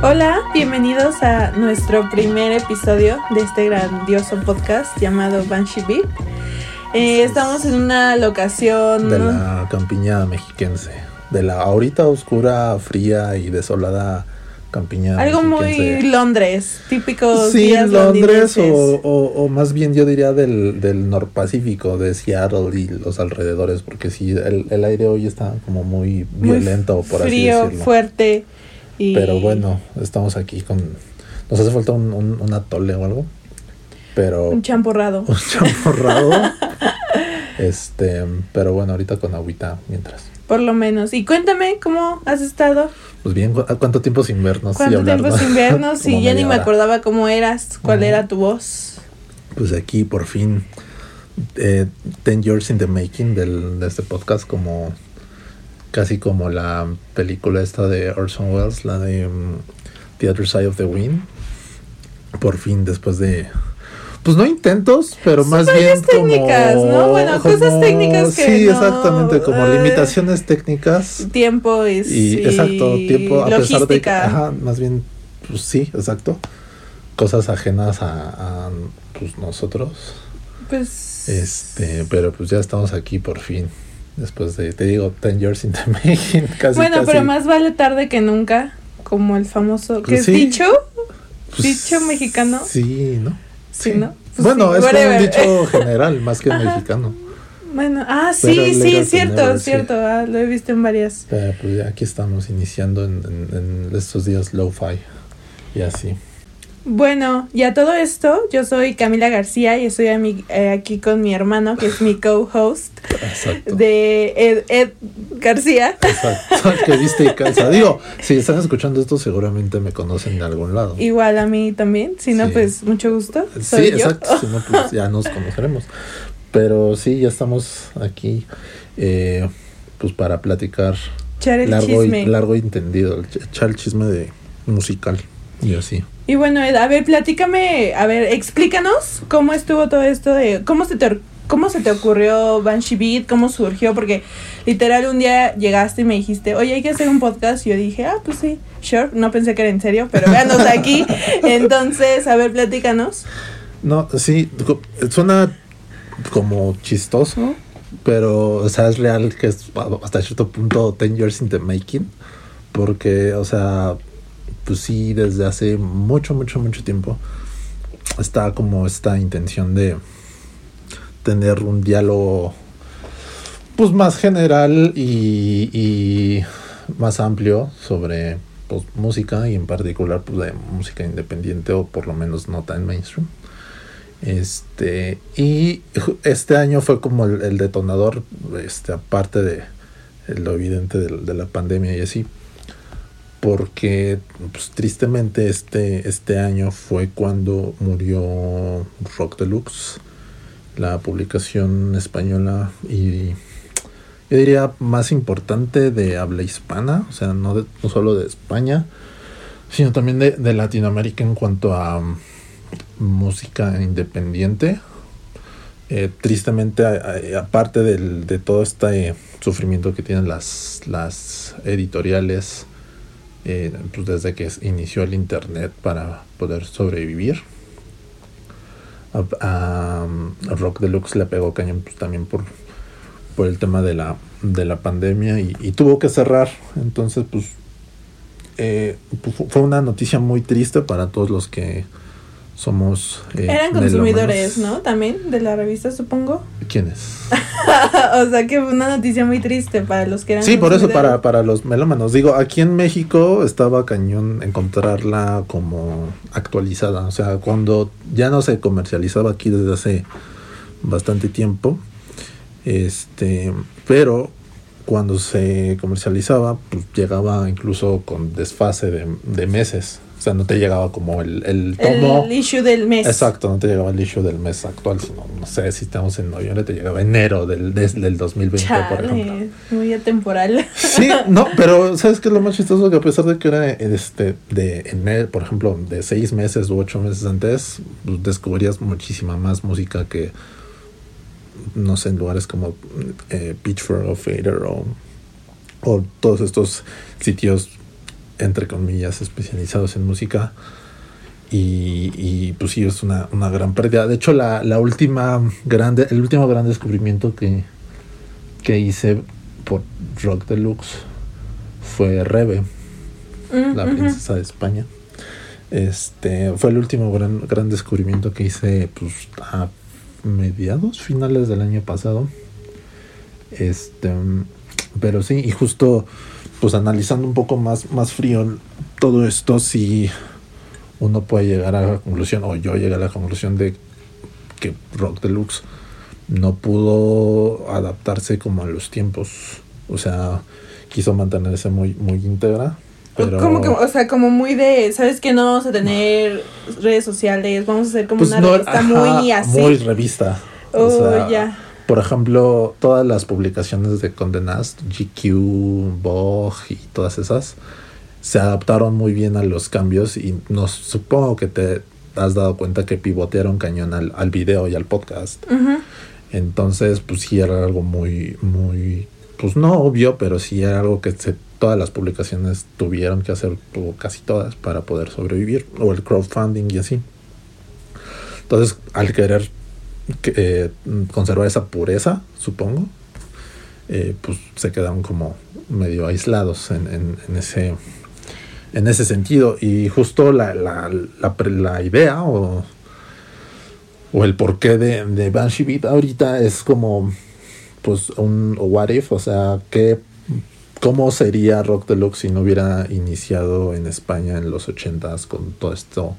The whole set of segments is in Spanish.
Hola, bienvenidos a nuestro primer episodio de este grandioso podcast llamado Banshee Beat. Eh, estamos en una locación de la campiña mexiquense, de la ahorita oscura, fría y desolada campiña. Algo muy Londres, típico. Sí, Londres o, o, más bien yo diría del, del norpacífico, de Seattle y los alrededores, porque sí, el, el aire hoy está como muy violento, por así decirlo. Frío, fuerte. Pero bueno, estamos aquí con... Nos hace falta un, un, atole o algo. Pero... Un champurrado. Un champurrado. este, pero bueno, ahorita con agüita mientras. Por lo menos. Y cuéntame, ¿cómo has estado? Pues bien, ¿cuánto tiempo sin vernos? ¿Cuánto tiempo sin vernos? y ya ni me acordaba cómo eras, cuál era tu voz. Pues aquí por fin, eh, Ten Years in the Making del, de este podcast, como casi como la película esta de Orson Welles, la de um, The Other Side of the Wind. Por fin, después de. Pues no intentos, pero más bien técnicas, ¿no? Bueno, cosas técnicas que. Sí, exactamente, como limitaciones técnicas. Tiempo y. y exacto, tiempo, a pesar de que. Ajá, más bien, pues sí, exacto. Cosas ajenas a, a pues nosotros. Pues. Este, pero pues ya estamos aquí por fin. Después de, te digo, Ten Years in the Making. Casi, bueno, pero más vale tarde que nunca, como el famoso, ¿qué es dicho? Pues dicho mexicano. Sí, ¿no? Sí, ¿no? Pues bueno, es un dicho general, más que mexicano. Bueno, ah, sí, sí, es cierto, cierto, ah, lo he visto en varias. Pero pues ya aquí estamos iniciando en, en, en estos días lo-fi y así. Bueno, y a todo esto, yo soy Camila García y estoy eh, aquí con mi hermano, que es mi co-host de Ed, García. Exacto, que viste y calza. Digo, si están escuchando esto, seguramente me conocen de algún lado. Igual a mí también, si no, pues mucho gusto. sí, exacto, si no, pues ya nos conoceremos. Pero sí, ya estamos aquí, eh, pues para platicar largo, Y, largo y entendido, echar el chisme de musical y así. Y bueno, a ver, platícame, a ver, explícanos cómo estuvo todo esto de, cómo se te, cómo se te ocurrió Banshee Beat, cómo surgió, porque literal un día llegaste y me dijiste, oye, hay que hacer un podcast, y yo dije, ah, pues sí, sure, no pensé que era en serio, pero véanos aquí, entonces, a ver, platícanos. No, sí, suena como chistoso, pero, o sea, es real que es hasta cierto punto 10 years in the making, porque, o sea, pues sí, desde hace mucho, mucho, mucho tiempo está como esta intención de tener un diálogo pues más general y, más amplio sobre pues, música y en particular pues de música independiente o por lo menos no tan mainstream. Este, y este año fue como el, detonador, este, aparte de lo evidente de la pandemia y así, porque pues, tristemente este, este año fue cuando murió Rock Deluxe, la publicación española y yo diría más importante de habla hispana, o sea, no, no solo de España, sino también de, Latinoamérica en cuanto a mm, música independiente. Eh, tristemente, aparte de todo este sufrimiento que tienen las, las editoriales, eh, pues desde que inició el internet para poder sobrevivir. A, Rock Deluxe le pegó cañón pues, también por, el tema de la, de la pandemia y, tuvo que cerrar. Entonces, pues, eh, fue una noticia muy triste para todos los que somos... Eh, Eran consumidores, ¿no? También de la revista, supongo. ¿Quiénes? o sea que fue una noticia muy triste para los que eran... Sí, por eso para, para los melómanos. Digo, aquí en México estaba cañón encontrarla como actualizada. O sea, cuando ya no se comercializaba aquí desde hace bastante tiempo. Este, pero cuando se comercializaba, pues llegaba incluso con desfase de, de meses. O sea, no te llegaba como el, el tomo. El issue del mes. Exacto, no te llegaba el issue del mes actual, sino, no sé, si estamos en noviembre, te llegaba enero del, del 2020, por ejemplo. Muy atemporal. Sí, no, pero ¿sabes qué es lo más chistoso? Que a pesar de que era este, de enero, por ejemplo, de seis meses u ocho meses antes, pues, descubrías muchísima más música que, no sé, en lugares como eh, Pitchfork o Fader o, o todos estos sitios entre comillas, especializados en música. Y, y pues sí, es una, una gran pérdida. De hecho, la, la última grande, el último gran descubrimiento que, que hice por Rock Deluxe fue Rebe, Mm, la princesa de España. Este fue el último gran, gran descubrimiento que hice pues, a mediados, finales del año pasado. Este, pero sí, y justo pues analizando un poco más, más frío todo esto, sí uno puede llegar a la conclusión, o yo llegué a la conclusión de que Rock Deluxe no pudo adaptarse como a los tiempos. O sea, quiso mantenerse muy, muy íntegra. Pero Como que, o sea, como muy de, ¿sabes que No vamos a tener redes sociales, vamos a hacer como Pues una no, revista ajá, muy así. Muy revista. O Oh, sea, ya. Por ejemplo, todas las publicaciones de Condé Nast, GQ, Vogue y todas esas, se adaptaron muy bien a los cambios y nos supongo que te has dado cuenta que pivotearon cañón al, al video y al podcast. Entonces, pues sí era algo muy, muy, pues no obvio, pero sí era algo que se, todas las publicaciones tuvieron que hacer, o casi todas, para poder sobrevivir, o el crowdfunding y así. Entonces, al querer que, eh, conservar esa pureza, supongo, eh, pues se quedaron como medio aislados en, ese en ese sentido. Y justo la, la, la, la idea o, o el porqué de, Banshee Beat ahorita es como pues un what if, o sea, que cómo sería Rock Deluxe si no hubiera iniciado en España en los ochentas con todo esto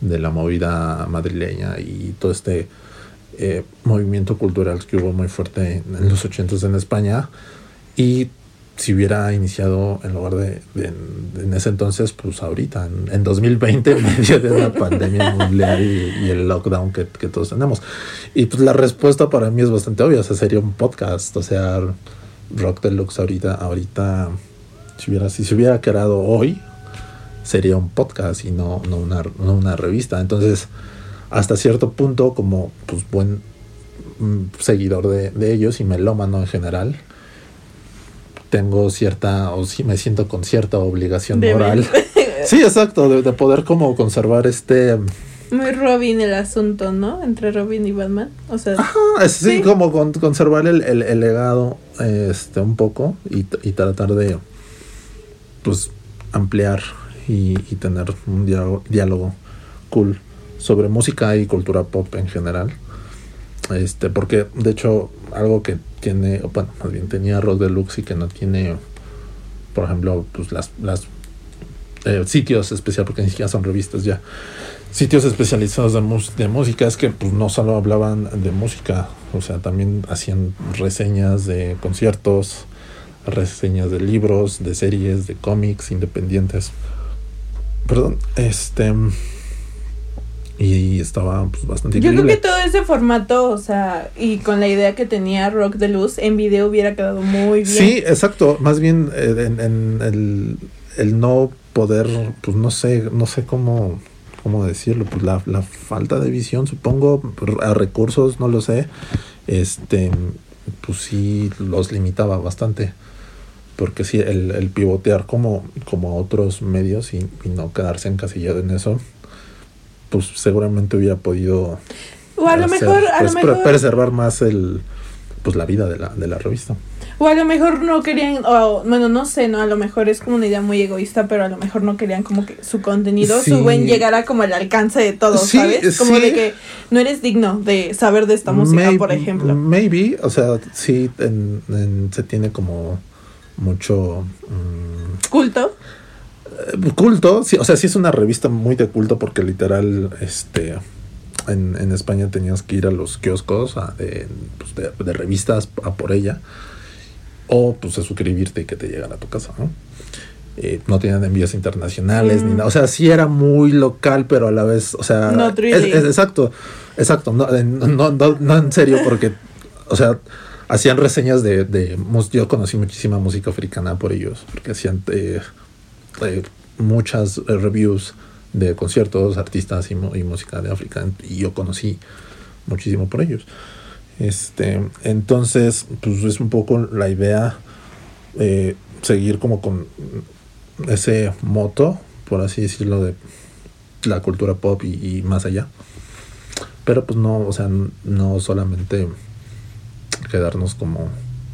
de la movida madrileña y todo este eh, movimiento cultural que hubo muy fuerte en, en los ochentas en España y si hubiera iniciado en lugar de, en ese entonces, pues ahorita, en, en 2020, en medio de una pandemia mundial y, y el lockdown que, que todos tenemos. Y pues la respuesta para mí es bastante obvia, o sea, sería un podcast, o sea, Rock Deluxe ahorita, ahorita, si hubiera, si se hubiera creado hoy, sería un podcast y no, no, una, no una revista. Entonces, hasta cierto punto, como pues buen mm, seguidor de, de ellos y melómano en general, tengo cierta, o sí me siento con cierta obligación De moral. Sí, exacto, de, de poder como conservar este... Muy Robin el asunto, ¿no? Entre Robin y Batman. O sea, sí, Sí. como con- conservar el, el- el legado este un poco y, y tratar de pues ampliar y, y tener un diálogo, diálogo cool sobre música y cultura pop en general. Este, porque de hecho algo que tiene, bueno, más bien tenía Rock Deluxe y que no tiene, por ejemplo, pues las, las eh, sitios especiales, porque ni siquiera son revistas ya, sitios especializados de, de música es que pues no solo hablaban de música, o sea, también hacían reseñas de conciertos, reseñas de libros, de series, de cómics independientes. Perdón, este y estaba pues, bastante yo creo que todo ese formato, o sea, y con la idea que tenía Rock de Luz en video hubiera quedado muy bien. Sí, exacto. Más bien eh, en, en el, el no poder, pues no sé, no sé cómo, cómo decirlo, pues la, la falta de visión, supongo, a recursos, no lo sé. Este, pues sí los limitaba bastante. Porque sí, el, el pivotear como, como a otros medios y, y no quedarse encasillado en eso, pues seguramente hubiera podido O a lo hacer, mejor, a lo pues, pre- mejor, preservar más el pues la vida de la, de la revista. o a lo mejor no querían, o bueno, no sé, no, a lo mejor es como una idea muy egoísta, pero a lo mejor no querían como que su contenido, Sí. su buen llegara como al alcance de todos, Sí, ¿sabes? Como sí. de que no eres digno de saber de esta música, por ejemplo. Maybe, o sea, sí en- en- se tiene como mucho mm, Culto. Culto, sí, o sea, sí es una revista muy de culto porque literal, este, en, en España tenías que ir a los kioscos a- de, pues, de- de revistas a por ella o pues a suscribirte y que te llegara a tu casa, ¿no? Eh, no tenían envíos internacionales ni Mm. nada. O sea, sí era muy local, pero a la vez, o sea, No es- 3D. es- exacto, exacto, no, eh, no, no, no en serio, porque, o sea, hacían reseñas de, de yo conocí muchísima música africana por ellos, porque hacían eh, muchas eh, reviews de conciertos, artistas y música de África, y yo conocí muchísimo por ellos. Este, entonces, pues es un poco la idea eh, seguir como con ese moto, por así decirlo, de la cultura pop y, y más allá. Pero pues no, o sea, no solamente quedarnos como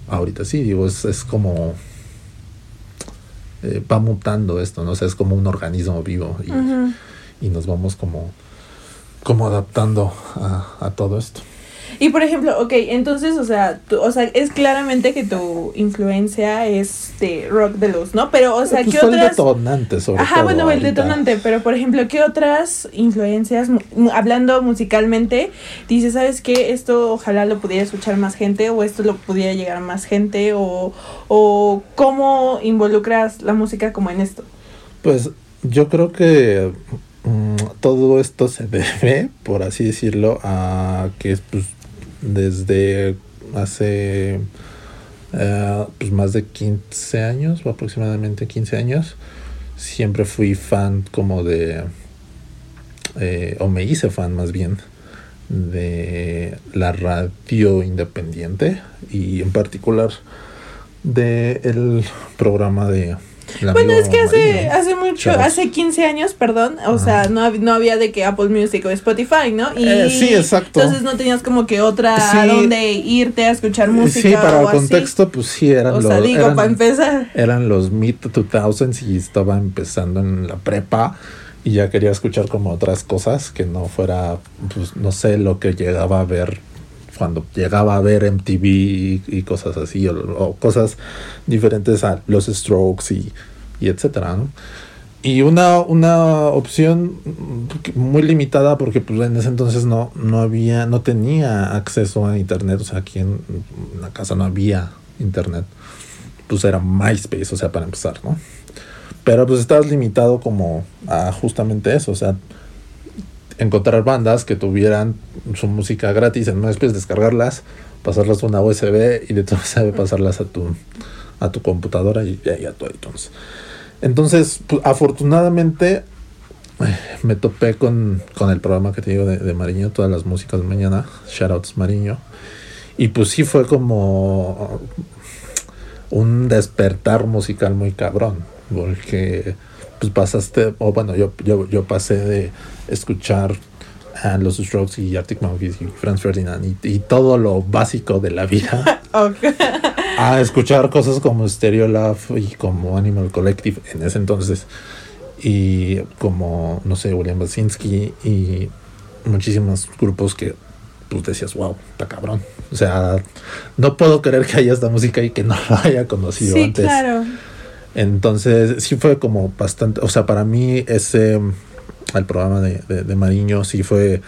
ahorita sí, digo, es, es como eh, va mutando esto, ¿no? O sea, es como un organismo vivo y, nos vamos como, como adaptando a, a todo esto. Y por ejemplo, ok, entonces, o sea, tú- o sea, es claramente que tu influencia es de rock de luz, ¿no? Pero, o sea, Pues ¿qué fue el otras? detonante, sobre Ajá, todo. bueno, el detonante, pero por ejemplo, ¿qué otras influencias, hablando musicalmente, dices, ¿sabes qué? Esto ojalá lo pudiera escuchar más gente o esto lo pudiera llegar a más gente o, o cómo involucras la música como en esto? Pues yo creo que mm, todo esto se debe, por así decirlo, a que pues, desde hace eh, pues, más de 15 años, o aproximadamente 15 años, siempre fui fan como de, eh, o me hice fan más bien, de la radio independiente y en particular de el programa de... Bueno, es que hace, hace mucho, hace 15 años, perdón, o sea, no, no había de que Apple Music o Spotify, ¿no? Y Eh, sí, exacto. Entonces no tenías como que otra a Sí. donde irte a escuchar música Sí, para o el así. contexto, pues sí, eran O los... sea, digo, eran, para empezar. eran los mid 2000s y estaba empezando en la prepa y ya quería escuchar como otras cosas que no fuera, pues no sé, lo que llegaba a ver cuando llegaba a ver MTV y, cosas así, o, o cosas diferentes a los Strokes y, y etcétera, ¿no? Y una, una opción muy limitada porque pues en ese entonces no, no había, no tenía acceso a internet, o sea, aquí en, en la casa no había internet. Pues era MySpace, o sea, para empezar, ¿no? Pero pues estabas limitado como a justamente eso, o sea, encontrar bandas que tuvieran su música gratis en MySpace, descargarlas, pasarlas a una USB y de tu USB pasarlas a tu, a tu computadora y, y a tu iTunes. Entonces, pues, afortunadamente eh, me topé con, con el programa que te digo de, de Mariño, todas las músicas de mañana, shoutouts Mariño. Y pues sí fue como un despertar musical muy cabrón, porque pues pasaste, o bueno, yo, yo, yo pasé de escuchar a los Strokes y Arctic Monkeys y Franz Ferdinand y, y todo lo básico de la vida. A escuchar cosas como Stereo Love y como Animal Collective en ese entonces y como no sé William Basinski y muchísimos grupos que pues decías wow está cabrón o sea no puedo creer que haya esta música y que no lo haya conocido Sí, antes. claro. entonces sí fue como bastante o sea para mí ese el programa de, de, Mariño sí fue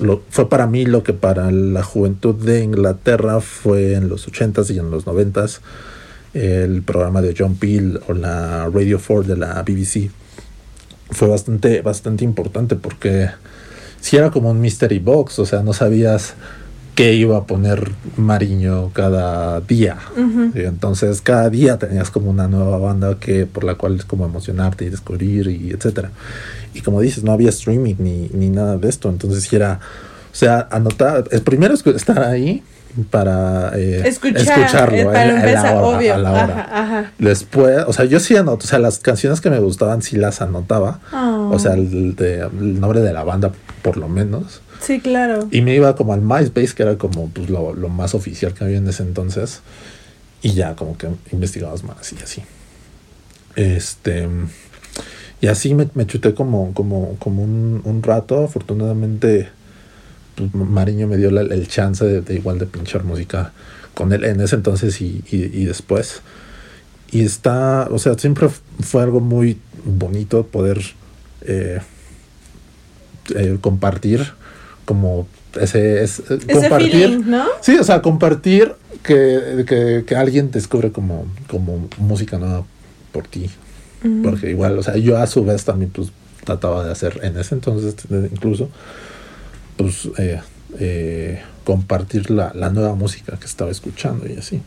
lo, fue para mí lo que para la juventud de Inglaterra fue en los 80s y en los 90s el programa de John Peel o la Radio 4 de la BBC fue bastante bastante importante porque si era como un mystery box o sea no sabías qué iba a poner Mariño cada día y entonces cada día tenías como una nueva banda que por la cual es como emocionarte y descubrir y etcétera y como dices no había streaming ni, ni nada de esto entonces era o sea anotar el primero es estar ahí para eh, Escuchar, escucharlo eh, a para la- a la empezar, hora, obvio. a la hora. Ajá, ajá. Después, o sea, yo sí anoto, o sea, las canciones que me gustaban sí las anotaba. Oh. O sea, el, de- el nombre de la banda, por lo menos. Sí, claro. Y me iba como al MySpace, que era como pues, lo, lo más oficial que había en ese entonces. Y ya como que investigabas más y así. Este. Y así me, me chuté como, como, como un, un rato. Afortunadamente, pues, Mariño me dio la- el chance de, igual de pinchar música con él en ese entonces y, y, y después. Y está, o sea, siempre fue algo muy bonito poder eh, eh, compartir como ese, es, eh, Ese compartir. feeling, ¿no? Sí, o sea, compartir que, que, que alguien descubre como, como música nueva por ti. Porque igual, o sea, yo a su vez también pues trataba de hacer en ese entonces incluso pues eh, eh, compartir la, la nueva música que estaba escuchando y así.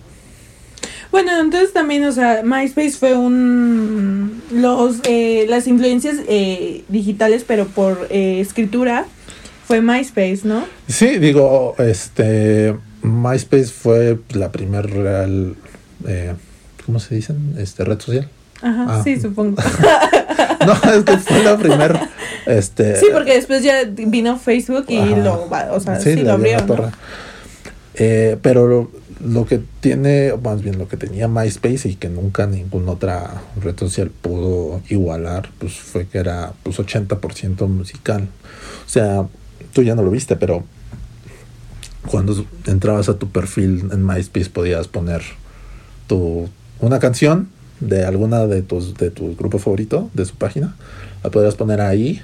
Bueno, entonces también, o sea, MySpace fue un... Los, eh, las influencias eh, digitales, pero por eh, escritura, fue MySpace, ¿no? Sí, digo, este MySpace fue la primer real, eh, ¿cómo se dicen? Este red social. Ajá, Ah. sí, supongo. No, es que fue la primera. Este, Sí, porque después ya vino Facebook y Ajá. lo, o sea, sí, le lo la ¿no? Eh, pero lo, lo que tiene, más bien lo que tenía MySpace y que nunca ninguna otra red social pudo igualar, pues fue que era pues 80% musical. O sea, tú ya no lo viste, pero cuando entrabas a tu perfil en MySpace podías poner tu una canción de alguna de tus de tu grupo favorito de su página, la podías poner ahí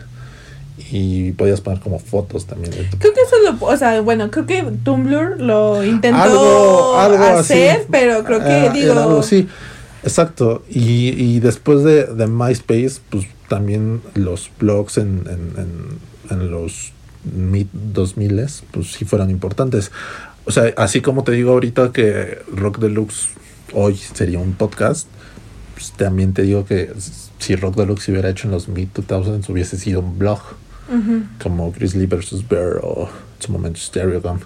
y podías poner como fotos también de tu Creo que eso lo, o sea, bueno, creo que Tumblr lo intentó algo, algo hacer, así. pero creo que, digo, algo así. Exacto. Y, y después de, de MySpace, pues también los blogs en, en, en, en los mid 2000 pues sí fueron importantes. O sea, así como te digo ahorita que Rock Deluxe hoy sería un podcast, pues también te digo que si Rock Deluxe se hubiera hecho en los mid 2000s hubiese sido un blog ujú. como Grizzly vs. Bear o en su momento Stereogum.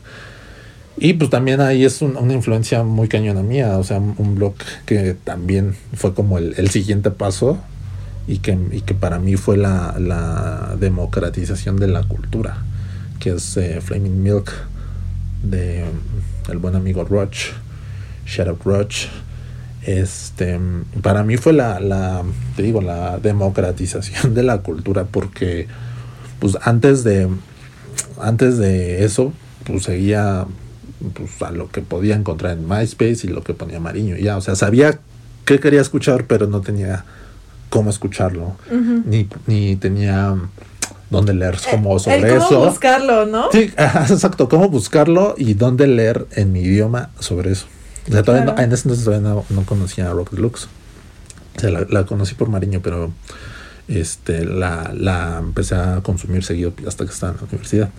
Y pues también ahí es un- una influencia muy cañona mía, o sea, un blog que también fue como el, el siguiente paso y que, y que para mí fue la, la democratización de la cultura, que es eh, Flaming Milk de el buen amigo Roach, Up Roach. Este, para mí fue la, la, te digo, la democratización de la cultura porque pues antes de antes de eso pues seguía pues, a lo que podía encontrar en MySpace y lo que ponía Mariño ya o sea sabía qué quería escuchar pero no tenía cómo escucharlo ni, ni tenía dónde leer como el sobre cómo eso buscarlo, ¿no? Sí, exacto, cómo buscarlo y dónde leer en mi idioma sobre eso. O sea, todavía no- en ese entonces todavía no, no conocía a Rock Deluxe. O sea, la, la conocí por Mariño, pero este la, la empecé a consumir seguido hasta que estaba en la universidad.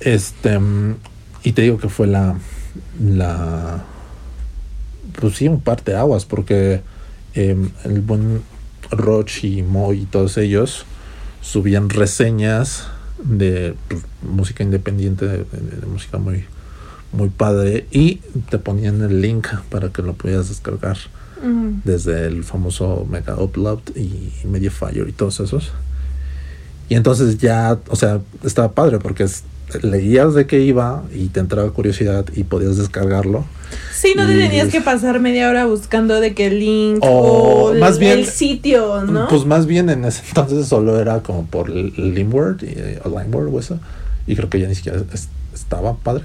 Este, y te digo que fue la, la, pues sí, un parte de aguas, porque em, el buen Roch y Moy y todos ellos subían reseñas de pues, música independiente, de, de- de música muy, muy padre, y te ponían el link para que lo pudieras descargar desde el famoso Mega Upload y Mediafire y todos esos. Y entonces ya, o sea, estaba padre porque es- leías de qué iba y te entraba curiosidad y podías descargarlo. Sí, no te tenías que pasar media hora buscando de qué link O o, el- más bien- el sitio, ¿no? Pues más bien en ese entonces solo era como por Limword y, eh, o Limeword o eso. Y creo que ya ni siquiera es- estaba padre.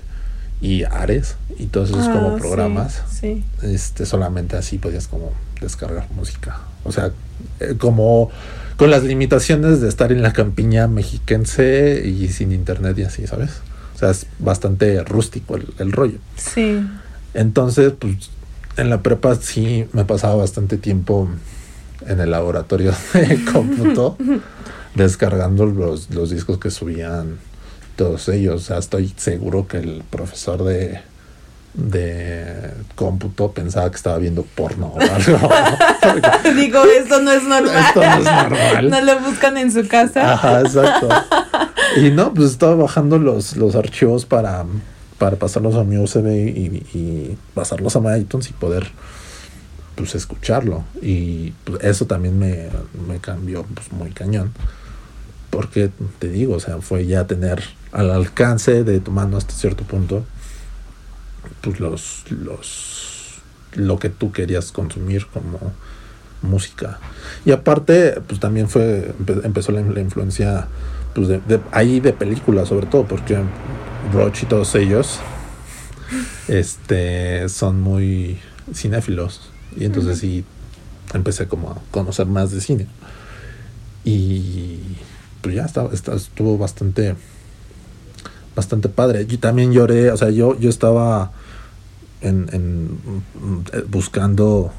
Y Ares y todos esos Ah, como sí, programas. Sí. este solamente así podías como descargar música. O sea eh, como con las limitaciones de estar en la campiña mexiquense y sin internet y así sabes o sea es bastante rústico el, el rollo. Sí. entonces pues en la prepa sí me pasaba bastante tiempo en el laboratorio de cómputo descargando los, los discos que subían todos ellos. O sea estoy seguro que el profesor de de cómputo pensaba que estaba viendo porno o algo. Porque Digo, esto no es normal. Esto no es normal. No lo buscan en su casa. Ajá, exacto. Y no, pues estaba bajando los, los archivos para, para pasarlos a mi USB y, y pasarlos a mi iTunes y poder pues escucharlo. Y pues, eso también me, me cambió pues muy cañón. Porque te digo, o sea, fue ya tener al alcance de tu mano hasta cierto punto pues los los lo que tú querías consumir como música. Y aparte pues también fue empe- empezó la, la influencia pues de, de- ahí de películas sobre todo porque Roach y todos ellos este son muy cinéfilos. Y entonces sí empecé como a conocer más de cine. Y pues ya estaba, estaba- estuvo bastante bastante padre. Yo también lloré, o sea, yo, yo estaba en, en, eh, buscando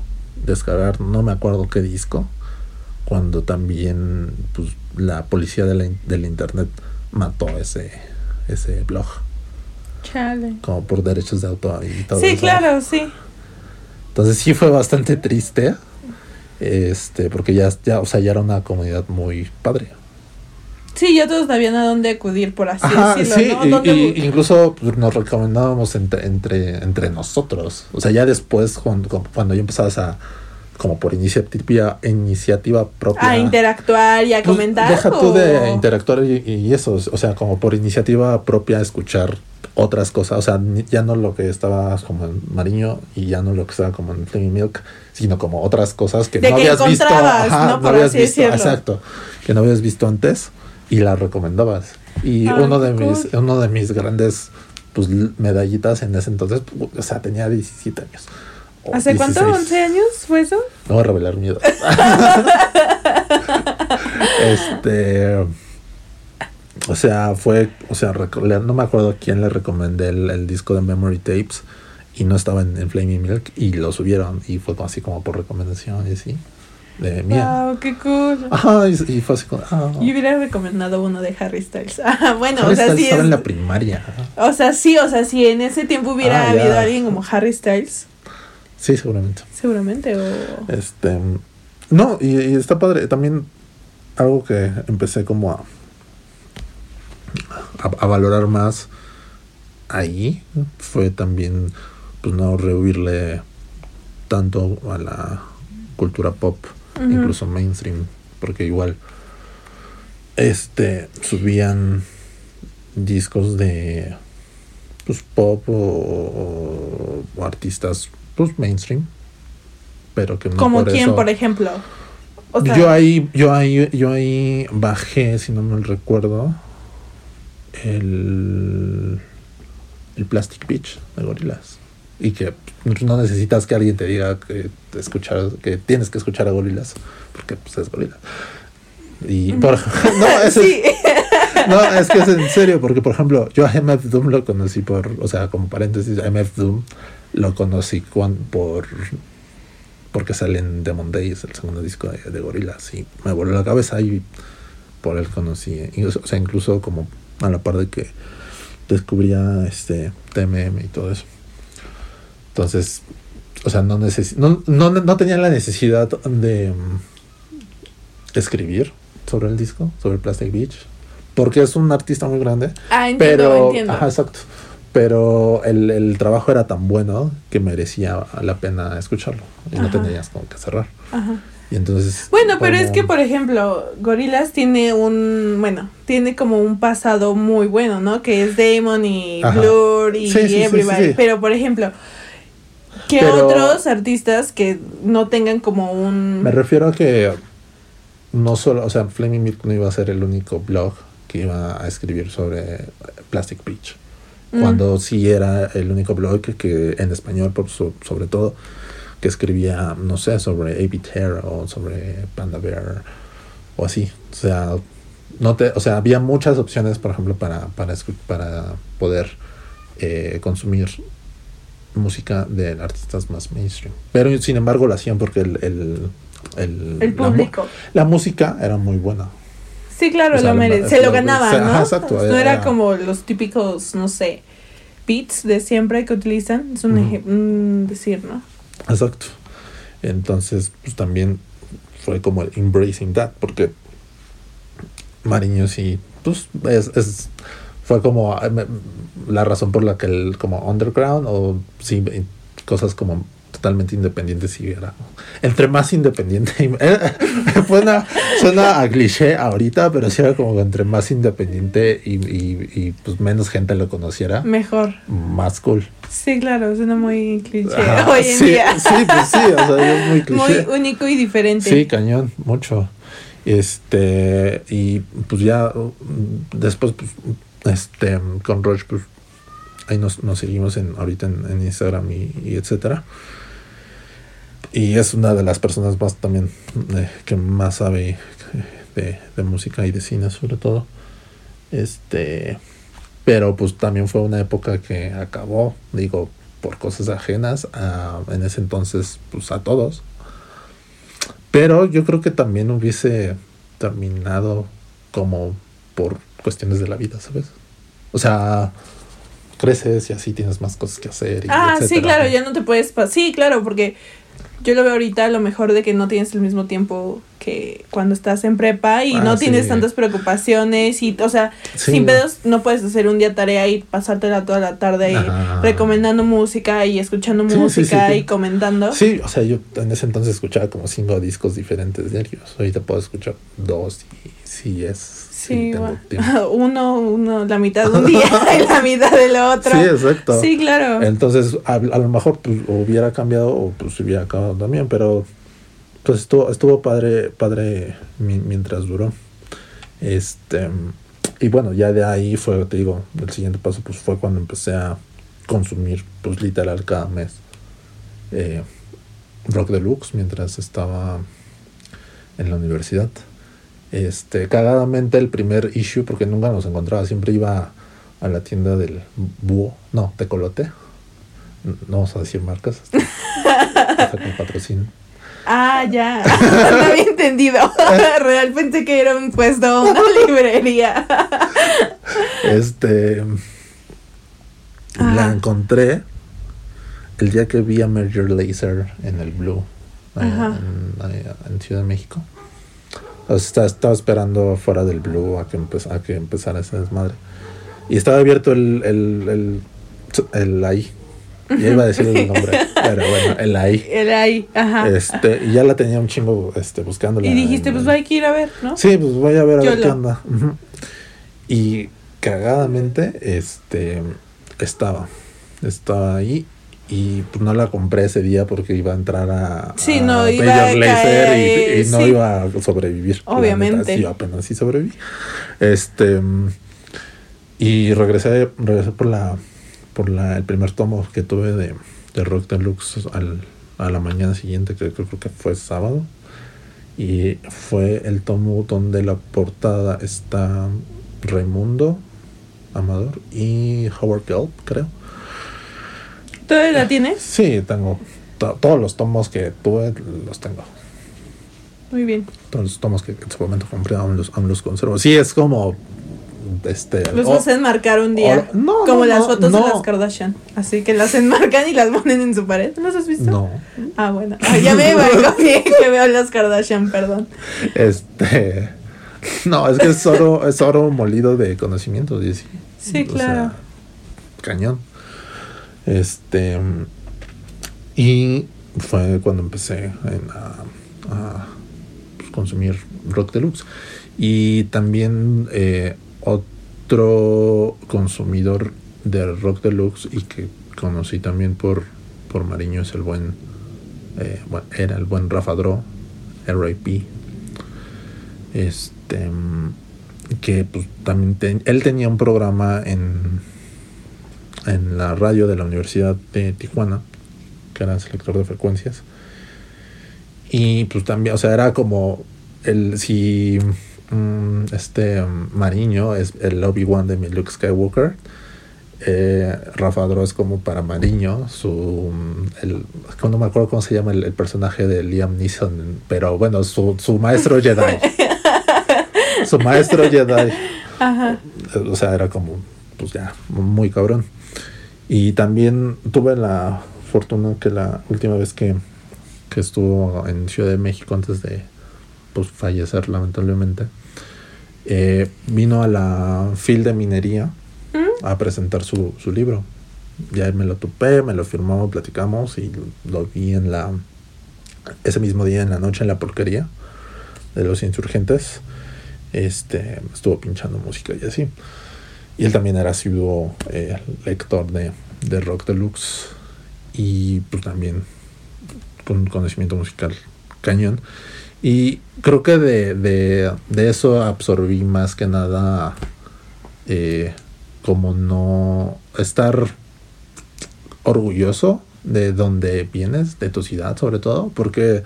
descargar, no me acuerdo qué disco, cuando también pues, la policía de la del internet mató ese, ese blog, Chale. como por derechos de autor y todo Sí, eso. claro, sí. Entonces sí fue bastante triste, este, porque ya, ya, o sea, ya era una comunidad muy padre. Sí, ya todos sabían a dónde acudir, por así Ajá, decirlo, sí, ¿no? y- ¿Dónde y- bu- incluso pues, nos recomendábamos entre, entre, entre nosotros. O sea, ya después, cuando, cuando ya empezabas a como por iniciativa, iniciativa propia. A interactuar y a Pues, comentar. Deja tú de interactuar y, y eso, o sea, como por iniciativa propia escuchar otras cosas, o sea, ya no lo que estaba como en Mariño y ya no lo que estaba como en Flaming Milk, sino como otras cosas que De no que habías visto, encontrabas, ¿no? Habías visto, decirlo. exacto, que no habías visto antes y las recomendabas. Y Ay, uno de mis cool. uno de mis grandes pues medallitas en ese entonces, o sea, tenía 17 años. ¿Hace cuánto? 16. ¿11 años fue eso? No voy a revelar miedo. este. O sea, fue. O sea, no me acuerdo a quién le recomendé el, el disco de Memory Tapes. Y no estaba en, en Flaming Milk. Y lo subieron. Y fue así como por recomendación y así. De mía. Wow, qué cool. Ajá, y, y fue así como. Ah, Yo hubiera recomendado uno de Harry Styles. Ah, bueno, Harry o sea, Styles sí estaba es- en la primaria. O sea, sí, o sea, si en ese tiempo hubiera Ah, ya. habido alguien como Harry Styles, Sí, seguramente. seguramente, o... Este. No, y, y está padre. También algo que empecé como a, a, a valorar más ahí fue también, pues no rehuirle tanto a la cultura pop, Incluso mainstream, porque igual este subían discos de pues pop o, o- o artistas pues mainstream pero que no como por quién, eso- por ejemplo. O sea, yo ahí yo ahí yo ahí bajé si no me recuerdo el el Plastic Beach de Gorillaz y que no necesitas que alguien te diga que escuchar que tienes que escuchar a Gorillaz porque pues es Gorillaz y por no es sí. no, es que es en serio, porque por ejemplo, yo a MF Doom lo conocí por, o sea, como paréntesis, a MF Doom lo conocí cuan- por porque sale en Demon Days, el segundo disco de, de Gorillaz, y me voló la cabeza y por él conocí, incluso- o sea, incluso como a la par de que descubría este TMM y todo eso. Entonces, o sea, no, necesi- no, no, no tenía la necesidad de mm, escribir sobre el disco, sobre Plastic Beach, porque es un artista muy grande. Ah, entiendo, Pero, entiendo. ajá, exacto. Pero el, el trabajo era tan bueno que merecía la pena escucharlo. Y no tenías como que cerrar. Ajá. Y entonces. Bueno, pero es que, por ejemplo, Gorillaz tiene un, bueno, tiene como un pasado muy bueno, ¿no? Que es Damon y Ajá. Blur y Sí, sí, sí, Everybody. sí. Pero, por ejemplo, ¿qué Pero- otros artistas que no tengan como un... Me refiero a que no solo, o sea, Flaming Milk no iba a ser el único blog que iba a escribir sobre Plastic Beach. Mm. Cuando sí era el único blog que, que en español, por so- sobre todo, que escribía, no sé, sobre A.B. Terror o sobre Panda Bear o así. O sea, no te, o sea, había muchas opciones, por ejemplo, para, para, para poder eh, consumir música de artistas más mainstream. Pero sin embargo lo hacían porque el, el, el, la público. la música era muy buena. Sí, claro, O sea, lo lo- se lo lo- ganaba, se- ¿no? ajá, exacto, no era- era como los típicos, no sé, beats de siempre que utilizan. Es un, un decir, ¿no? Exacto. Entonces, pues también fue como el embracing that, porque Mariño sí, pues es, es- fue como me- la razón por la que el como underground o sí, cosas como totalmente independientes y era entre más independiente y- eh, suena, suena a cliché ahorita pero sí era como que entre más independiente y, y- y, pues menos gente lo conociera Mejor. más cool Sí, claro, suena muy cliché hoy en sí, día. sí pues sí o sea es muy cliché Muy único y diferente. Sí, cañón, mucho. Este, y pues ya mm, después, pues, este, con Roche, pues ahí nos, nos seguimos en, ahorita en, Instagram y, etcétera. Y es una de las personas más también eh, que más sabe de, de música y de cine sobre todo. Este, pero pues también fue una época que acabó, digo, por cosas ajenas a, en ese entonces, pues a todos. Pero yo creo que también hubiese terminado como por cuestiones de la vida, ¿sabes? O sea, creces y así tienes más cosas que hacer. Y Ah, sí, claro, ya no te puedes... Sí, claro, porque yo lo veo ahorita a lo mejor de que no tienes el mismo tiempo que cuando estás en prepa y Ah, no tienes sí. tantas preocupaciones y, o sea, Sí, sin pedos no puedes hacer un día tarea y pasártela toda la tarde Ajá. recomendando música y escuchando Sí, música y comentando. Sí, o sea, yo en ese entonces escuchaba como cinco discos diferentes diarios. Ahorita puedo escuchar dos y sí es. Sí, tengo uno, uno, la mitad de un día y la mitad del otro. Sí, exacto. Sí, claro. Entonces, a, a lo mejor pues, hubiera cambiado o pues hubiera acabado también, pero pues estuvo, estuvo padre, padre mi- mientras duró. Este, y bueno, ya de ahí fue, te digo, el siguiente paso pues fue cuando empecé a consumir, pues literal cada mes, eh, Rock Deluxe mientras estaba en la universidad. Este, cagadamente el primer issue, porque nunca nos encontraba, siempre iba a la tienda del búho, no, tecolote. No vamos a decir marcas. hasta- que patrocinen. Ah, ya. no había entendido. Real pensé que era un puesto, una librería. Este. Ajá. La encontré el día que vi a Merger Laser en el Blue, en, allá en Ciudad de México. O sea, estaba, esperando fuera del Blue a que, empe- a que empezara ese desmadre. Y estaba abierto el, el, el, el ahí. Ya iba a decir el nombre, pero bueno, el ahí. Era ahí, ajá. Este, y ya la tenía un chingo este, buscándola. y dijiste, en- pues hay que ir a ver, ¿no? Sí, pues voy a ver a ver qué onda. Y cagadamente, este, estaba, estaba ahí y pues no la compré ese día porque iba a entrar a, Sí, a no, iba Major a Lazer caer, y, y no sí. iba a sobrevivir. Obviamente. neta, sí, apenas sí sobreviví. Este, y regresé, regresé por la, por la, el primer tomo que tuve de, de Rock Deluxe al, a la mañana siguiente, que creo que fue sábado. Y fue el tomo donde la portada está Raimundo Amador y Howard Gelb, creo. ¿Todavía la tienes? Sí, tengo to- todos los tomos que tuve, los tengo. Muy bien. Todos los tomos que en su momento compré aún los, aún los conservo. Sí, es como. Este. Los vas a enmarcar un día. oh, no, como no, las fotos no. de las Kardashian. Así que las enmarcan y las ponen en su pared. ¿No las has visto? No. Ah, bueno. Ah, ya me bien que veo las Kardashian, perdón. Este. No, es que es oro, es oro molido de conocimiento, sí. Sí, O claro. sea, cañón. Este. Y fue cuando empecé en, a, a, consumir rock deluxe. Y también eh, otro consumidor de rock deluxe y que conocí también por, por Mariño es el buen. eh, era el buen Rafa Dro, RIP. Este. Que pues también. él tenía un programa en. En la radio de la Universidad de Tijuana. Que era selector de frecuencias. Y pues también, o sea, era como. El, si. mm, este mm, Mariño es el Obi-Wan de mi Luke Skywalker. Eh, Rafa Dro es como para Mariño, su el, no me acuerdo cómo se llama el, el personaje de Liam Neeson, pero bueno, su, su maestro Jedi. su maestro Jedi. Ajá. O sea, era como, pues ya, muy cabrón. Y también tuve la fortuna que la última vez que, que estuvo en Ciudad de México antes de pues, fallecer lamentablemente, eh, vino a la FIL de minería a presentar su, su libro. Ya me lo topé, me lo firmó, platicamos y lo vi en la ese mismo día en la noche en la porquería de los insurgentes. Este estuvo pinchando música y así. Y él también era asiduo eh, lector de, de rock deluxe y pues también con conocimiento musical cañón. Y creo que de, de, de eso absorbí más que nada eh, como no estar orgulloso de donde vienes, de tu ciudad sobre todo, porque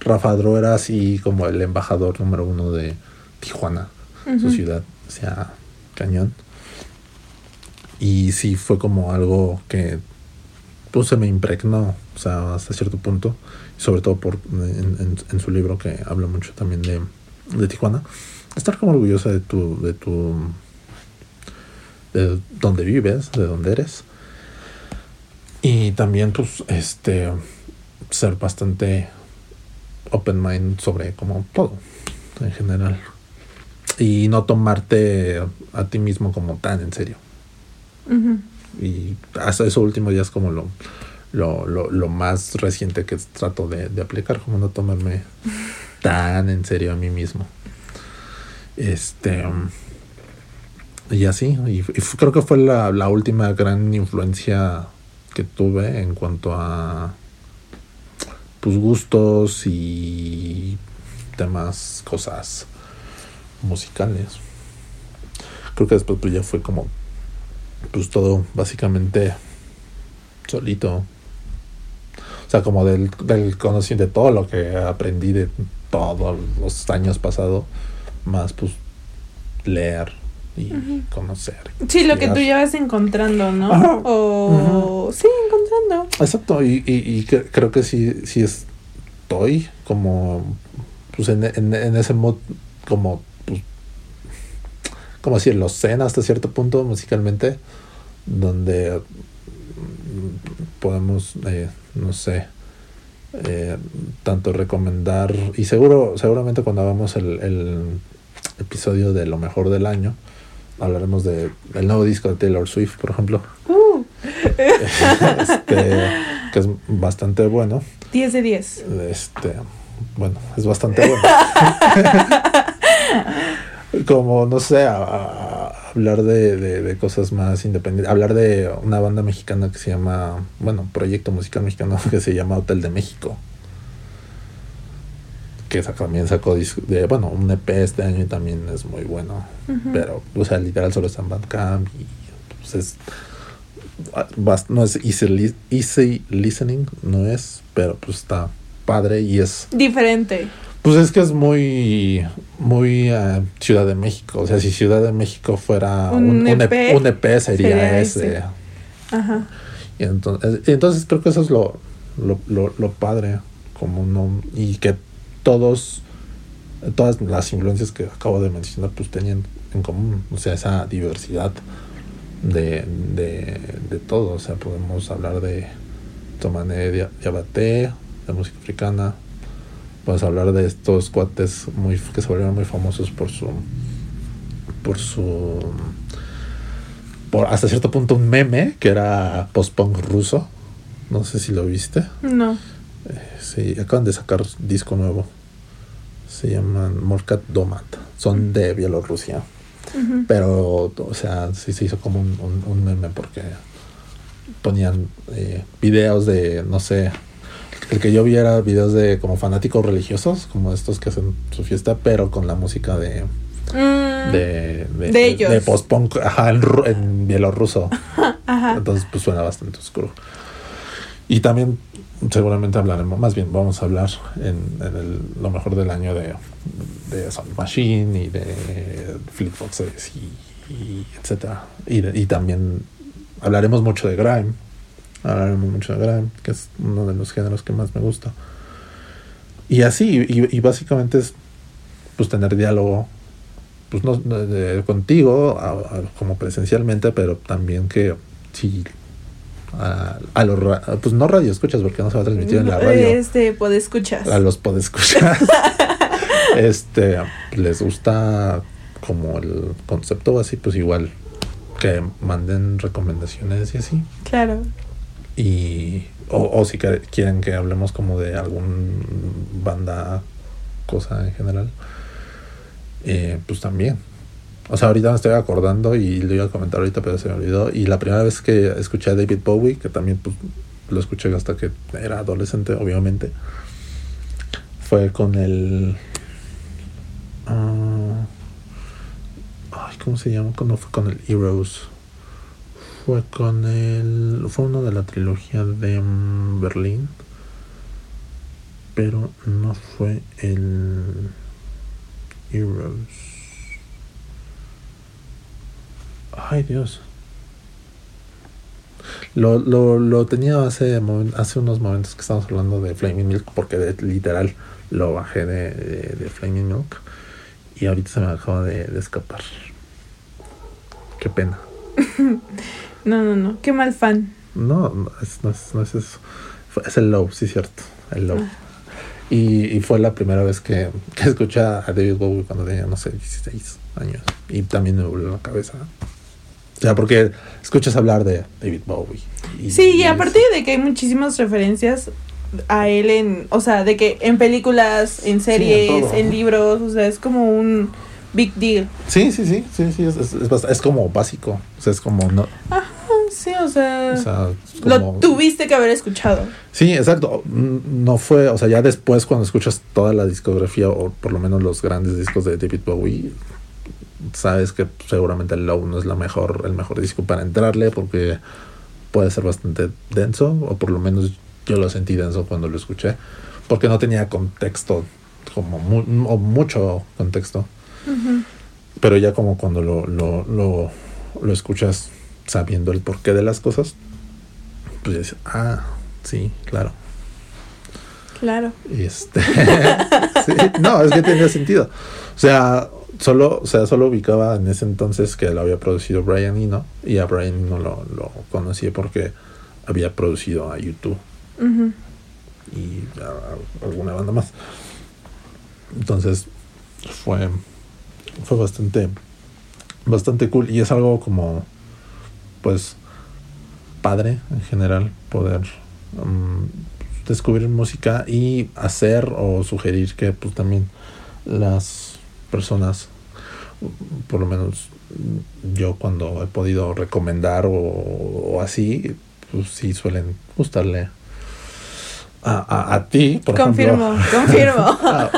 Rafa Dro era así como el embajador número uno de Tijuana, su ciudad, o sea, cañón. Y sí fue como algo que pues se me impregnó, o sea, hasta cierto punto, sobre todo por en, su libro que habla mucho también de, de Tijuana. Estar como orgullosa de tu, de tu de dónde vives, de dónde eres. Y también, pues, este, ser bastante open mind sobre como todo en general. Y no tomarte a ti mismo como tan en serio. Y hasta eso último ya es como lo, lo, lo, lo más reciente que trato de, de aplicar, como no tomarme tan en serio a mí mismo. Este. um, y así, y, creo que fue la, última gran influencia que tuve en cuanto a pues gustos y temas, cosas musicales. Creo que después pues ya fue como pues todo básicamente solito. O sea, como del, del conocimiento de todo lo que aprendí de todos los años pasados, más pues leer y conocer. Sí, lo que tú investigar. ya vas encontrando, ¿no? Ajá. O sí, encontrando. Exacto, y, y, y cre- creo que sí, sí estoy como pues en, en, en ese mod como como decirlo, zen hasta cierto punto musicalmente, donde mm, podemos, eh, no sé, eh, tanto recomendar, y seguro, seguramente cuando hagamos el, el episodio de lo mejor del año, hablaremos de el nuevo disco de Taylor Swift, por ejemplo, Uh, este, que es bastante bueno. 10 de 10. Este, bueno, es bastante bueno. Como, no sé, a- a- hablar de, de- de cosas más independientes. Hablar de una banda mexicana que se llama, bueno, proyecto musical mexicano que se llama Hotel de México. Que también sacó de, bueno, un EP este año y también es muy bueno. Pero, o sea, literal solo está en Bandcamp y pues es ah, no es easy, li- easy listening, no es, pero pues está padre y es, Diferente. Pues es que es muy, muy eh, Ciudad de México, o sea, si Ciudad de México fuera Un un, EP, un EP sería, sería ese. ese. Ajá. Y entonces, y entonces creo que eso es lo, lo, lo, lo padre, como no, y que todos, todas las influencias que acabo de mencionar, pues tenían en común, o sea, esa diversidad de, de, de todo, o sea, podemos hablar de Tomané Dia- Diabaté, de música africana, podemos hablar de estos cuates muy, que se volvieron muy famosos por su, por su, por hasta cierto punto un meme que era post-punk ruso. No sé si lo viste. No. Sí, acaban de sacar disco nuevo. Se llaman Morkat Domat. Son de Bielorrusia. Pero, o sea, sí se hizo como un, un- un meme porque ponían eh, videos de, no sé, el que yo vi era videos de como fanáticos religiosos, como estos que hacen su fiesta, pero con la música de, Mm, de, De ellos. de post-punk, ajá, en, en bielorruso. Ajá. Entonces, pues suena bastante oscuro. Y también, seguramente hablaremos, más bien, vamos a hablar en, en el- lo mejor del año de, de Sound Machine y de Fleet Foxes y, y etcétera. Y también hablaremos mucho de Grime. Hablaremos mucho de Grime, que es uno de los géneros que más me gusta. Y así, y, y básicamente es pues tener diálogo pues no de- de- contigo a- a- como presencialmente pero también que si a, a los pues no radio escuchas porque no se va a transmitir en la radio Este, podescuchas. a los podescuchas este les gusta como el concepto así pues igual que manden recomendaciones y así Claro. Y o, o si quieren que hablemos como de algún banda cosa en general eh, pues también. O sea ahorita me estoy acordando y lo iba a comentar ahorita pero se me olvidó. Y la primera vez que escuché a David Bowie que también pues lo escuché hasta que era adolescente obviamente fue con el ah, ay cómo se llama cuando fue con el Heroes fue con el. Fue uno de la trilogía de Berlín. Pero no fue el. Heroes. Ay, Dios. Lo, lo, lo tenía hace, hace unos momentos que estábamos hablando de Flaming Milk, porque literal lo bajé de, Flaming Milk. Y ahorita se me acaba de escapar. Qué pena. No, no, no. Qué mal fan. No, no es, no es, no es eso. Es el low, sí, cierto. El low. Y, y fue la primera vez que, que escuché a David Bowie cuando tenía, no sé, 16 años. Y también me volvió la cabeza. O sea, porque escuchas hablar de David Bowie. sí, y aparte de que hay muchísimas referencias a él en, o sea, de que en películas, en series, en libros, o sea, es como un big deal. Sí, sí, sí, sí, sí, es, es, es como básico. O sea, es como, no, Ajá, sí, o sea, o sea, es lo tuviste que haber escuchado. Sí, exacto. No fue, o sea, ya después cuando escuchas toda la discografía o por lo menos los grandes discos de David Bowie, sabes que seguramente el Low no es la mejor, el mejor disco para entrarle porque puede ser bastante denso o por lo menos yo lo sentí denso cuando lo escuché porque no tenía contexto como mu- o mucho contexto. Pero ya como cuando lo, lo, lo, lo escuchas sabiendo el porqué de las cosas, pues dices, ah, sí, claro. Claro. Este, sí, no, es que tenía sentido. O sea, solo, o sea, solo ubicaba en ese entonces que lo había producido Brian Eno y a Brian Eno lo, lo conocí porque había producido a YouTube y a- a alguna banda más. Entonces fue, fue bastante, bastante cool y es algo como, pues, padre en general poder mm, descubrir música y hacer o sugerir que pues también las personas, por lo menos yo cuando he podido recomendar o, o así, pues sí suelen gustarle a, a, a ti, por Confirmo, ejemplo. confirmo. Ah,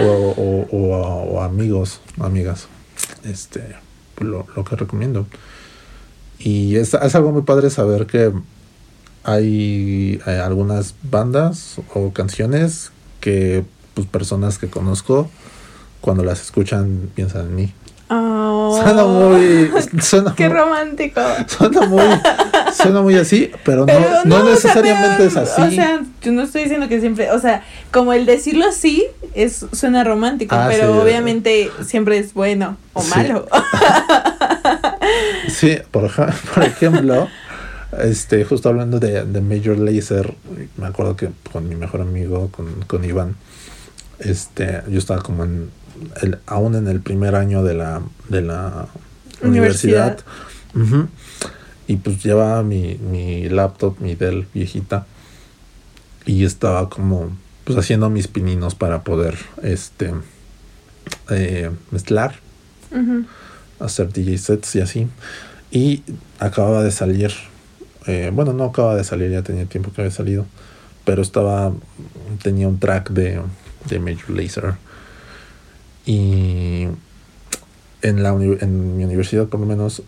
o, o- o- o a- o amigos, amigas, este, lo, lo que recomiendo. Y es, es algo muy padre saber que hay, algunas bandas o canciones que pues personas que conozco cuando las escuchan piensan en mí. Oh. Suena muy, suena Qué muy, romántico. suena muy, suena muy así, pero, Pero no, no, no o sea, necesariamente pero, es así. O sea, yo no estoy diciendo que siempre, o sea, como el decirlo así es suena romántico, Ah, pero sí. obviamente siempre es bueno o Sí. malo. Sí, por, por ejemplo, este, justo hablando de, de Major Lazer, me acuerdo que con mi mejor amigo, con, con Iván, este, yo estaba como en el, aún en el primer año de la, de la universidad. Universidad. Y pues llevaba mi, mi laptop, mi Dell viejita, y estaba como pues haciendo mis pininos para poder este eh, mezclar hacer DJ sets y así. Y acababa de salir, eh, bueno, no acaba de salir, ya tenía tiempo que había salido, pero estaba, tenía un track de, de Major Lazer. Y en, la en mi universidad, por lo menos,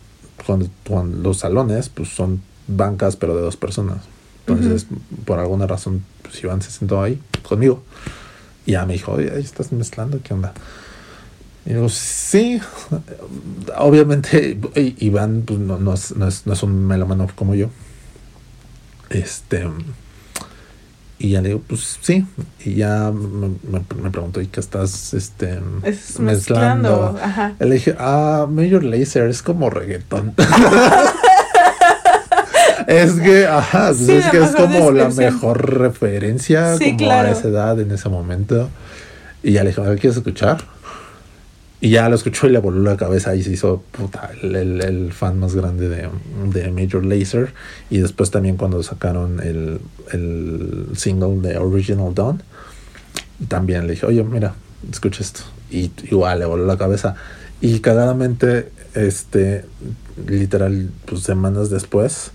cuando, cuando los salones, pues son bancas, pero de dos personas. Entonces, por alguna razón, pues Iván se sentó ahí conmigo. Y ya me dijo, oye, ahí estás mezclando, ¿qué onda? Y digo, sí, obviamente Iván pues, no, no, es, no, es, no es un melómano como yo. Este. Y ya le digo, pues sí. Y ya me, me, me preguntó, ¿y qué estás este, Es mezclando. Ajá. Le dije, ah, Major Lazer es como reggaetón. es que, ajá, pues Sí, es que es como la mejor referencia Sí, como claro. a esa edad, en ese momento. Y ya le dije, a ver, ¿quieres escuchar? Y ya lo escuchó y le voló la cabeza y se hizo puta, el, fan más grande de, de Major Lazer. Y después también cuando sacaron el, el single de Original Dawn, también le dije, oye, mira, escucha esto. Y igual le voló la cabeza. Y cagadamente, este, literal, pues semanas después,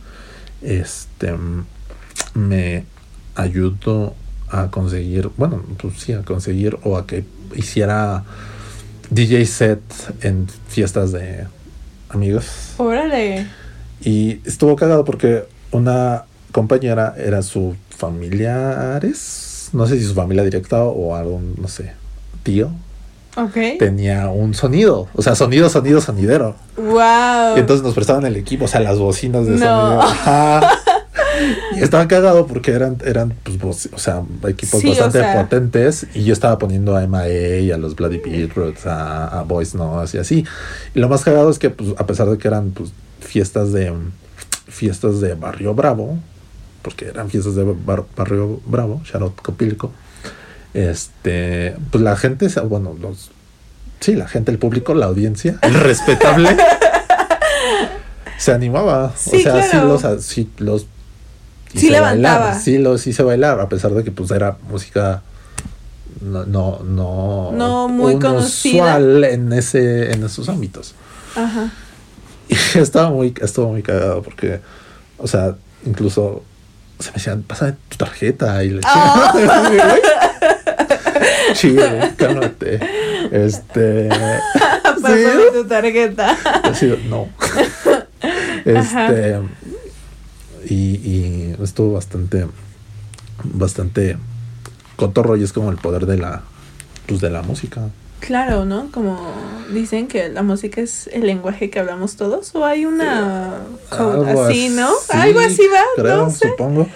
este, me ayudó a conseguir, bueno, pues sí, a conseguir o a que hiciera DJ set en fiestas de amigos. Órale. Y estuvo cagado porque una compañera era su familiares, no sé si su familia directa o algún, no sé, tío, Ok. tenía un sonido, o sea, sonido, sonido, sonidero. Wow. Y entonces nos prestaban el equipo, o sea, las bocinas de No. sonido. Ajá. Y estaba cagado porque eran, eran pues, o sea, equipos Sí, o bastante sea. potentes. Y yo estaba poniendo a MAE a los Bloody Beetroots, a, a Boys Noise y así. Y lo más cagado es que, pues, a pesar de que eran pues, fiestas de fiestas de Barrio Bravo, porque eran fiestas de Bar- Barrio Bravo, Charlotte Copilco, este, pues la gente, bueno, los, sí, la gente, el público, la audiencia, el respetable, se animaba. Sí, o sea, claro. sí los, sí los Sí levantaba. bailar, sí los hice bailar, a pesar de que pues era música no, no, no, No muy conocida. en ese, en esos ámbitos. Ajá. Y estaba muy, estuvo muy cagado porque, o sea, incluso se me decían, pásame tu tarjeta y le Ah. Chido, cálmate. Este. Pásame tu tarjeta. No. Este. Y, y estuvo bastante. Bastante. Cotorro y es como el poder de la. Pues de la música. Claro, ¿no? Como dicen que la música es el lenguaje que hablamos todos. O hay una. Algo así, ¿no? así, Algo así va, creo, no sé. supongo.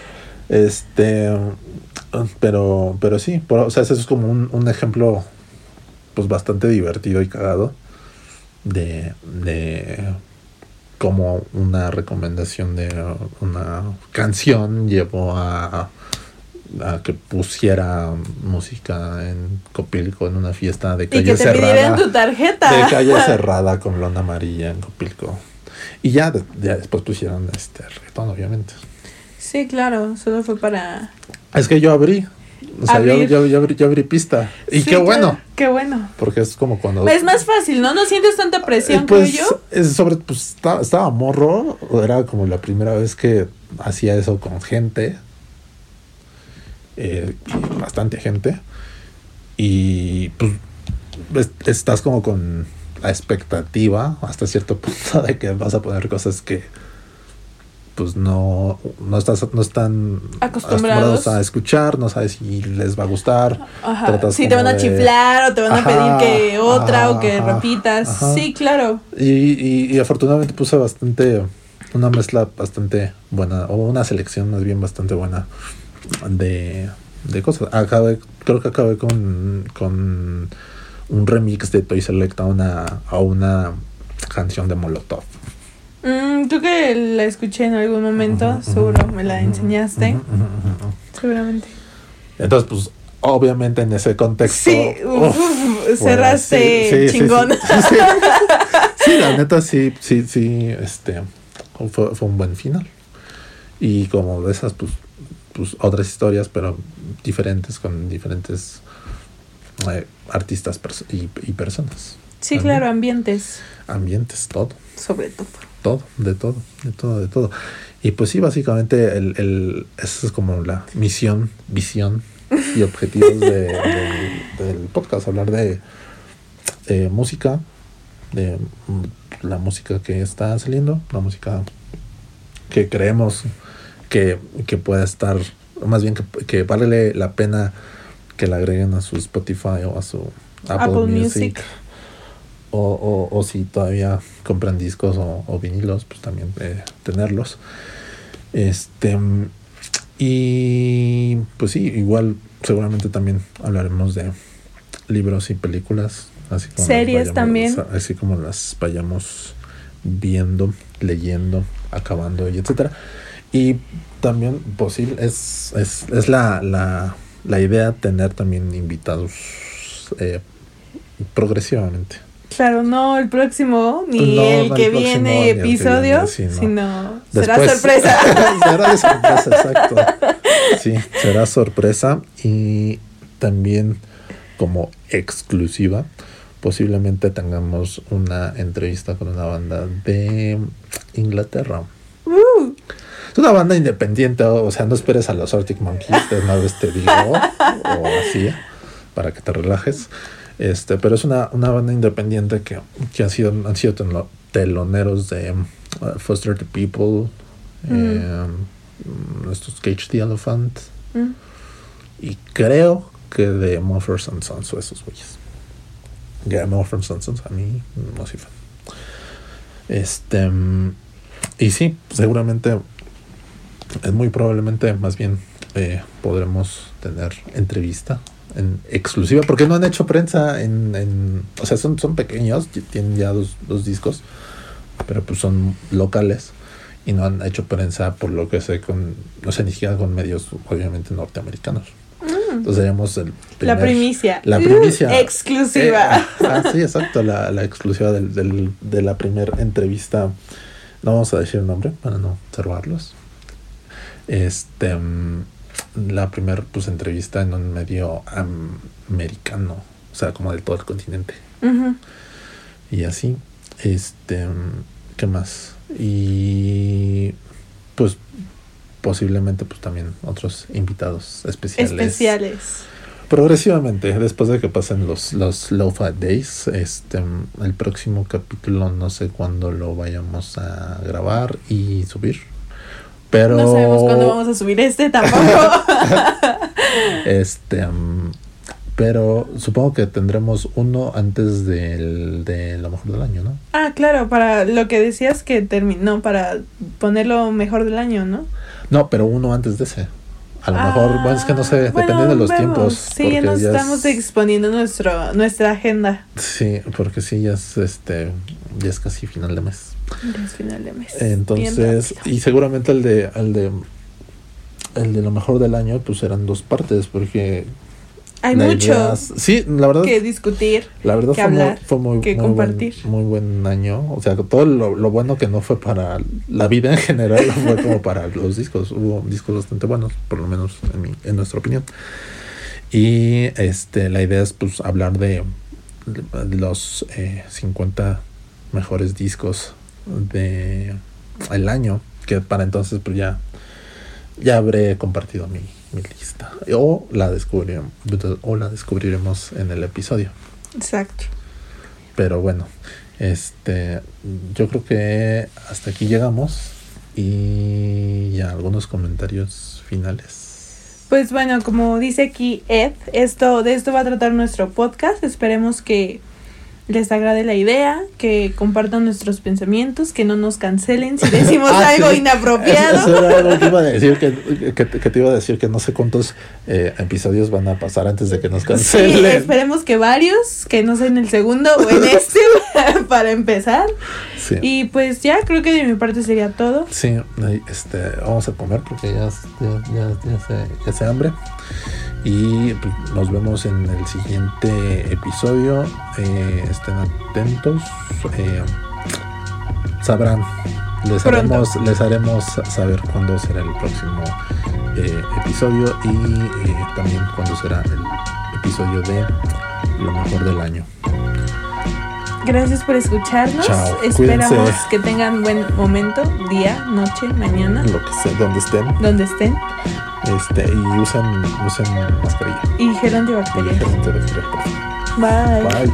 Este. Pero, pero sí, por- o sea, ese es como un, un ejemplo, pues bastante divertido y cagado de, de cómo una recomendación de una canción llevó a, a que pusiera música en Copilco en una fiesta de Y calle que te cerrada. tu tarjeta. De calle cerrada con lona amarilla en Copilco. Y ya, ya después pusieron este reggaetón, obviamente. Sí, claro, solo fue para. Es que yo abrí. O sea, yo, yo, yo abrí, yo abrí pista. Y Sí, qué bueno. Qué bueno. Porque es como cuando. Es más fácil, ¿no? No sientes tanta presión, Eh, pues, creo yo. es sobre, pues estaba, estaba morro. Era como la primera vez que hacía eso con gente. eh, bastante gente. Y pues es- estás como con la expectativa hasta cierto punto de que vas a poner cosas que pues no, no estás no están Acostumbrados. a escuchar, no sabes si les va a gustar. Ajá. Si te van a de- chiflar o te van a Ajá, pedir que otra o que repitas. Sí, claro. Y, y, y afortunadamente puse bastante, una mezcla bastante buena, o una selección más bien bastante buena de, de cosas. Acabé, creo que acabé con, con un remix de Toy Select a una, a una canción de Molotov. Mm, Tú que la escuché en algún momento, seguro me la enseñaste. Seguramente. Entonces, pues, obviamente en ese contexto. Sí, uf, uf, cerraste sí, sí, sí, chingón. Sí, sí. Sí, la neta sí, sí, sí, este, fue, fue un buen final. Y como de esas, pues, pues otras historias, pero diferentes, con diferentes eh, artistas perso- y, y personas. Sí, También. claro, ambientes, Ambientes, todo, sobre todo. Todo, de todo, de todo, de todo. Y pues sí, básicamente el, el, esa es como la misión, visión y objetivos de- del, del podcast, hablar de, de música, de la música que está saliendo, la música que creemos que, que pueda estar, más bien que, que vale la pena que la agreguen a su Spotify o a su Apple, Apple Music. Music. O, o, o si todavía compran discos o, o vinilos, pues también eh, tenerlos. Este y pues sí, igual seguramente también hablaremos de libros y películas, así como Series también. así como las vayamos viendo, leyendo, acabando y etcétera. Y también posible es, es, es la, la, la idea tener también invitados eh, progresivamente. Claro, no el próximo, ni No, el no que próximo, viene ni el que episodio, viene, sí, no. sino será sorpresa. será sorpresa, exacto. Sí, será sorpresa y también como exclusiva posiblemente tengamos una entrevista con una banda de Inglaterra. Uh, Es una banda independiente, o sea, no esperes a los Arctic Monkeys, de una vez te digo, o así, para que te relajes. Este, pero es una, una banda independiente que, que ha sido, han sido teloneros de um, Foster the People, eh, mm, estos Cage the Elephant, mm. y creo que de Muffers and Sons o esos güeyes. Que Muffers and Sons a mí no soy fan. Este, y sí, seguramente, es muy probablemente, más bien, eh, podremos tener entrevista en exclusiva, porque no han hecho prensa en, en o sea, son, son pequeños, tienen ya dos, dos discos, pero pues son locales y no han hecho prensa por lo que sé con, no sé, ni siquiera con medios obviamente norteamericanos. Mm. Entonces seríamos el la primer- primicia. La Uh, primicia. exclusiva. Eh, ah, sí, exacto, la, la exclusiva del, del- de la primera entrevista. No vamos a decir el nombre para no observarlos. Este, mm, la primera pues, entrevista en un medio am- americano, o sea, como de todo el continente. Y así, este, ¿qué más? Y pues posiblemente pues también otros invitados especiales. Especiales. Progresivamente, después de que pasen los, los Lo-Fi Days, este, el próximo capítulo no sé cuándo lo vayamos a grabar y subir. Pero No sabemos cuándo vamos a subir este tampoco. este pero supongo que tendremos uno antes del de lo mejor del año, ¿no? ah, claro, para lo que decías que terminó, para ponerlo mejor del año, ¿no? No, pero uno antes de ese. A lo Ah, mejor, bueno, es que no sé, bueno, depende de los vemos. tiempos. Sí, nos estamos es- exponiendo nuestro, nuestra agenda. Sí, porque sí, ya es este, ya es casi final de mes. Ya es final de mes. Entonces, y seguramente el de, el de el de lo mejor del año, pues eran dos partes, porque hay mucho idea sí, la verdad, que discutir. la verdad que fue, muy, hablar, fue muy, que muy compartir. Buen, muy buen año. O sea, todo lo, lo bueno que no fue para la vida en general, fue como para los discos. Hubo discos bastante buenos, por lo menos en, mi, en nuestra opinión. Y este la idea es pues hablar de, de los eh, 50 mejores discos de el año, que para entonces pues ya, ya habré compartido mi, mi lista. O la descubriremos, o la descubriremos en el episodio. Exacto. Pero bueno, este yo creo que hasta aquí llegamos. Y ya algunos comentarios finales. Pues bueno, como dice aquí Ed, esto, de esto va a tratar nuestro podcast. Esperemos que les agrade la idea, que compartan nuestros pensamientos, que no nos cancelen si decimos Ah, algo sí. inapropiado. Eso, eso era algo que iba a decir, que, que, que te iba a decir que no sé cuántos eh, episodios van a pasar antes de que nos Sí, cancelen. esperemos que varios, que no sea en el segundo o en este, para empezar. Sí. Y pues ya creo que de mi parte sería todo. Sí, este, vamos a comer porque ya, ya, ya, ya se, ya se hambre. Y pues, nos vemos en el siguiente episodio. Eh, estén atentos. eh, sabrán. Les Pronto. haremos, les haremos saber cuándo será el próximo eh, episodio y también cuándo será el episodio de lo mejor del año. Gracias por escucharnos. Chao, Esperamos cuídense. que tengan buen momento, día, noche, mañana, Lo que sea, donde estén. donde estén. Este, y usen, usen mascarilla. Y gel antibacterial. Bye. Bye.